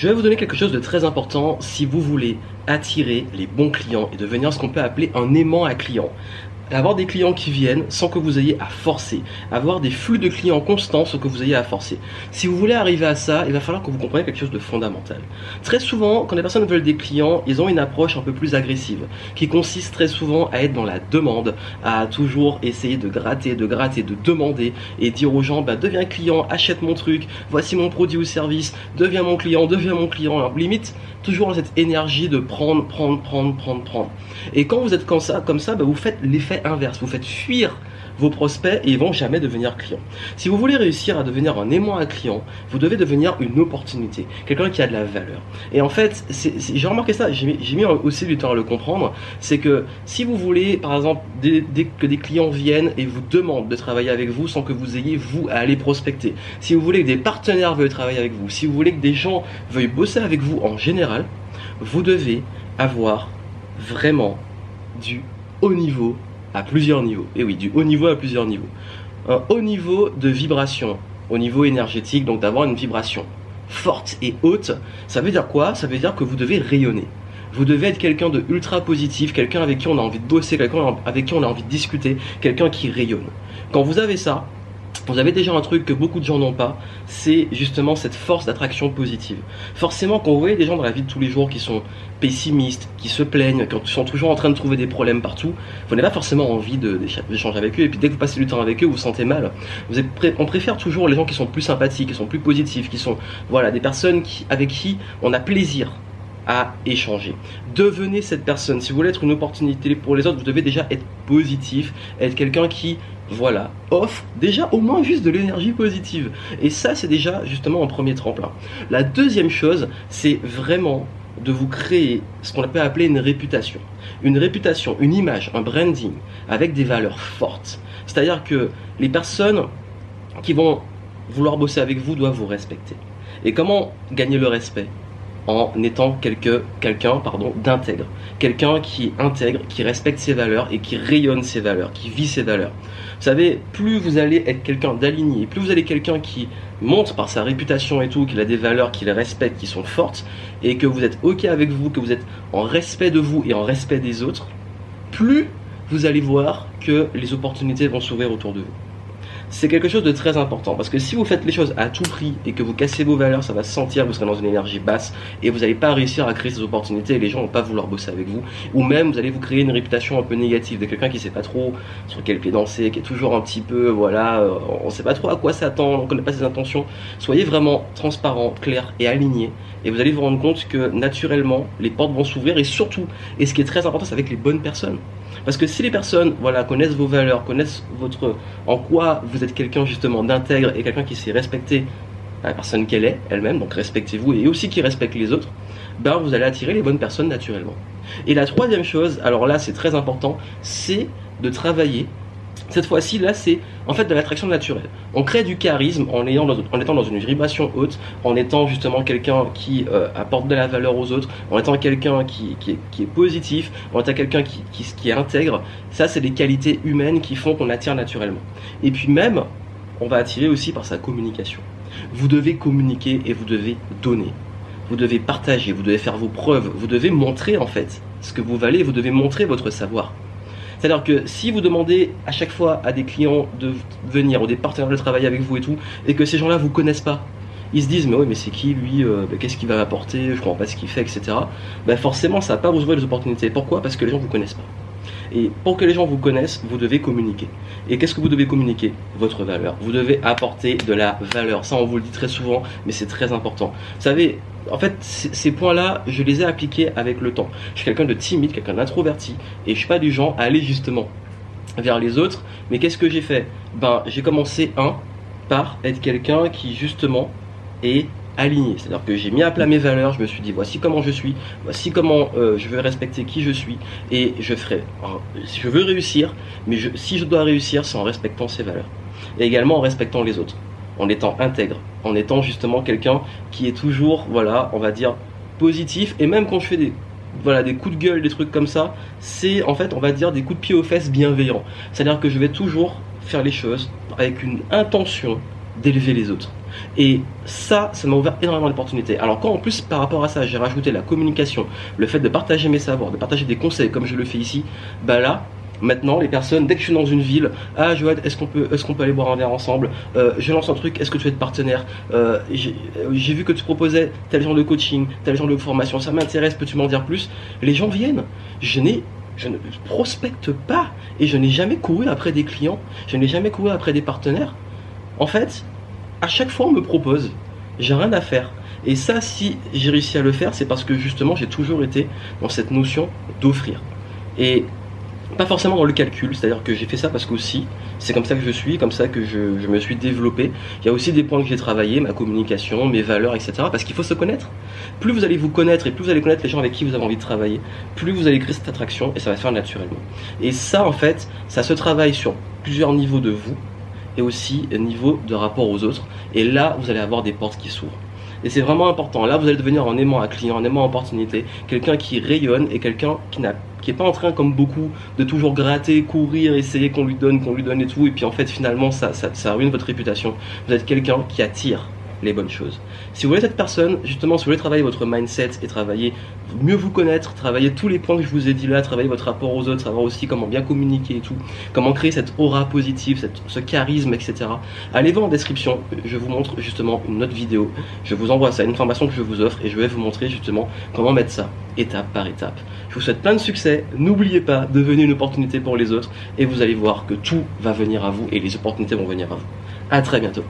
Je vais vous donner quelque chose de très important si vous voulez attirer les bons clients et devenir ce qu'on peut appeler un aimant à clients avoir des clients qui viennent sans que vous ayez à forcer, avoir des flux de clients constants sans que vous ayez à forcer. Si vous voulez arriver à ça, il va falloir que vous compreniez quelque chose de fondamental. Très souvent, quand les personnes veulent des clients, ils ont une approche un peu plus agressive, qui consiste très souvent à être dans la demande, à toujours essayer de gratter, de gratter, de demander et dire aux gens, bah, deviens client, achète mon truc, voici mon produit ou service, deviens mon client, deviens mon client. Alors, limite, toujours dans cette énergie de prendre, prendre, prendre, prendre, prendre. Et quand vous êtes comme ça, comme ça, bah, vous faites l'effet inverse. Vous faites fuir vos prospects et ils vont jamais devenir clients. Si vous voulez réussir à devenir un aimant à client, vous devez devenir une opportunité, quelqu'un qui a de la valeur. Et en fait, j'ai remarqué ça, j'ai mis aussi du temps à le comprendre, c'est que si vous voulez, par exemple, dès, que des clients viennent et vous demandent de travailler avec vous sans que vous ayez vous à aller prospecter, si vous voulez que des partenaires veuillent travailler avec vous, si vous voulez que des gens veuillent bosser avec vous en général, vous devez avoir vraiment du haut niveau à plusieurs niveaux. Et oui, du haut niveau à plusieurs niveaux. Un haut niveau de vibration, au niveau énergétique, donc d'avoir une vibration forte et haute, ça veut dire quoi? Ça veut dire que vous devez rayonner. Vous devez être quelqu'un de ultra positif, quelqu'un avec qui on a envie de bosser, quelqu'un avec qui on a envie de discuter, quelqu'un qui rayonne. Quand vous avez ça, vous avez déjà un truc que beaucoup de gens n'ont pas, c'est justement cette force d'attraction positive. Forcément, quand vous voyez des gens dans la vie de tous les jours qui sont pessimistes, qui se plaignent, qui sont toujours en train de trouver des problèmes partout, vous n'avez pas forcément envie d'échanger avec eux. Et puis dès que vous passez du temps avec eux, vous vous sentez mal. Vous on préfère toujours les gens qui sont plus sympathiques, qui sont plus positifs, qui sont voilà des personnes avec qui on a plaisir à échanger. Devenez cette personne. Si vous voulez être une opportunité pour les autres, vous devez déjà être positif, être quelqu'un qui, voilà, offre déjà au moins juste de l'énergie positive. Et ça, c'est déjà justement un premier tremplin. La deuxième chose, c'est vraiment de vous créer ce qu'on peut appeler une réputation. Une réputation, une image, un branding avec des valeurs fortes. C'est-à-dire que les personnes qui vont vouloir bosser avec vous doivent vous respecter. Et comment gagner le respect? En étant quelqu'un pardon, d'intègre. Quelqu'un qui intègre, qui respecte ses valeurs et qui rayonne ses valeurs, qui vit ses valeurs. Vous savez, plus vous allez être quelqu'un d'aligné, plus vous allez quelqu'un qui montre par sa réputation et tout qu'il a des valeurs qu'il respecte, qui sont fortes, et que vous êtes OK avec vous, que vous êtes en respect de vous et en respect des autres, plus vous allez voir que les opportunités vont s'ouvrir autour de vous c'est quelque chose de très important parce que si vous faites les choses à tout prix et que vous cassez vos valeurs, ça va se sentir, vous serez dans une énergie basse et vous n'allez pas réussir à créer ces opportunités et les gens vont pas vouloir bosser avec vous ou même vous allez vous créer une réputation un peu négative de quelqu'un qui sait pas trop sur quel pied danser, qui est toujours un petit peu voilà, euh, on sait pas trop à quoi s'attendre, on connaît pas ses intentions. Soyez vraiment transparent, clair et aligné et vous allez vous rendre compte que naturellement les portes vont s'ouvrir et surtout et ce qui est très important c'est avec les bonnes personnes. Parce que si les personnes voilà, connaissent vos valeurs, connaissent votre, en quoi vous êtes quelqu'un justement d'intègre et quelqu'un qui sait respecter la personne qu'elle est elle-même, donc respectez-vous et aussi qui respecte les autres, ben vous allez attirer les bonnes personnes naturellement. Et la troisième chose, alors là c'est très important, c'est de travailler cette fois-ci, là, c'est en fait de l'attraction naturelle. On crée du charisme en, étant dans une vibration haute, en étant justement quelqu'un qui euh, apporte de la valeur aux autres, en étant quelqu'un qui, est, positif, en étant quelqu'un qui, qui, est intègre. Ça, c'est des qualités humaines qui font qu'on attire naturellement. Et puis même, on va attirer aussi par sa communication. Vous devez communiquer et vous devez donner. Vous devez partager, vous devez faire vos preuves, vous devez montrer en fait ce que vous valez, vous devez montrer votre savoir. C'est-à-dire que si vous demandez à chaque fois à des clients de venir ou des partenaires de travailler avec vous et tout, et que ces gens-là vous connaissent pas, ils se disent mais oui mais c'est qui lui, euh, bah, qu'est-ce qu'il va apporter, je comprends pas ce qu'il fait, etc. Ben forcément ça va pas vous ouvrir les opportunités. Pourquoi? Parce que les gens vous connaissent pas. Et pour que les gens vous connaissent, vous devez communiquer. Et qu'est-ce que vous devez communiquer? Votre valeur. Vous devez apporter de la valeur. Ça, on vous le dit très souvent, mais c'est très important. Vous savez, en fait, ces points-là, je les ai appliqués avec le temps. Je suis quelqu'un de timide, quelqu'un d'introverti, et je suis pas du genre à aller justement vers les autres. Mais qu'est-ce que j'ai fait? Ben, j'ai commencé un par être quelqu'un qui justement est aligné. C'est-à-dire que j'ai mis à plat mes valeurs, je me suis dit voici comment je suis, voici comment euh, je veux respecter qui je suis, et je ferai. je veux réussir, mais si je dois réussir, c'est en respectant ces valeurs. Et également en respectant les autres, en étant intègre, en étant justement quelqu'un qui est toujours, voilà, on va dire, positif, et même quand je fais des, voilà, des coups de gueule, des trucs comme ça, c'est en fait, on va dire, des coups de pied aux fesses bienveillants. C'est-à-dire que je vais toujours faire les choses avec une intention d'élever les autres. Et ça, ça m'a ouvert énormément d'opportunités. Alors quand en plus par rapport à ça, j'ai rajouté la communication, le fait de partager mes savoirs, de partager des conseils comme je le fais ici, bah là, Maintenant, les personnes, dès que je suis dans une ville, ah Joël, est-ce qu'on peut, qu'on peut aller boire un verre ensemble euh, Je lance un truc, est-ce que tu veux être partenaire euh, j'ai, vu que tu proposais tel genre de coaching, tel genre de formation, ça m'intéresse, peux-tu m'en dire plus? Les gens viennent. Je n'ai je ne prospecte pas et je n'ai jamais couru après des clients, je n'ai jamais couru après des partenaires. En fait, à chaque fois on me propose, j'ai rien à faire. Et ça, si j'ai réussi à le faire, c'est parce que justement j'ai toujours été dans cette notion d'offrir. Et pas forcément dans le calcul, c'est-à-dire que j'ai fait ça parce qu'aussi, c'est comme ça que je suis, comme ça que je, me suis développé. Il y a aussi des points que j'ai travaillé, ma communication, mes valeurs, etc. Parce qu'il faut se connaître. Plus vous allez vous connaître et plus vous allez connaître les gens avec qui vous avez envie de travailler, plus vous allez créer cette attraction et ça va se faire naturellement. Et ça, en fait, ça se travaille sur plusieurs niveaux de vous et aussi niveau de rapport aux autres. Et là, vous allez avoir des portes qui s'ouvrent. Et c'est vraiment important. Là, vous allez devenir en aimant un client, en aimant opportunité, quelqu'un qui rayonne et quelqu'un qui n'a qui est pas en train comme beaucoup de toujours gratter, courir, essayer qu'on lui donne, qu'on lui donne et tout, et puis en fait finalement ça, ça, ça ruine votre réputation. Vous êtes quelqu'un qui attire les bonnes choses. Si vous voulez cette personne, justement, si vous voulez travailler votre mindset et travailler, mieux vous connaître, travailler tous les points que je vous ai dit là, travailler votre rapport aux autres, savoir aussi comment bien communiquer et tout, comment créer cette aura positive, ce charisme, etc. Allez voir en description, je vous montre justement une autre vidéo, je vous envoie ça, une formation que je vous offre et je vais vous montrer justement comment mettre ça étape par étape. Je vous souhaite plein de succès, n'oubliez pas, devenez une opportunité pour les autres et vous allez voir que tout va venir à vous et les opportunités vont venir à vous. À très bientôt.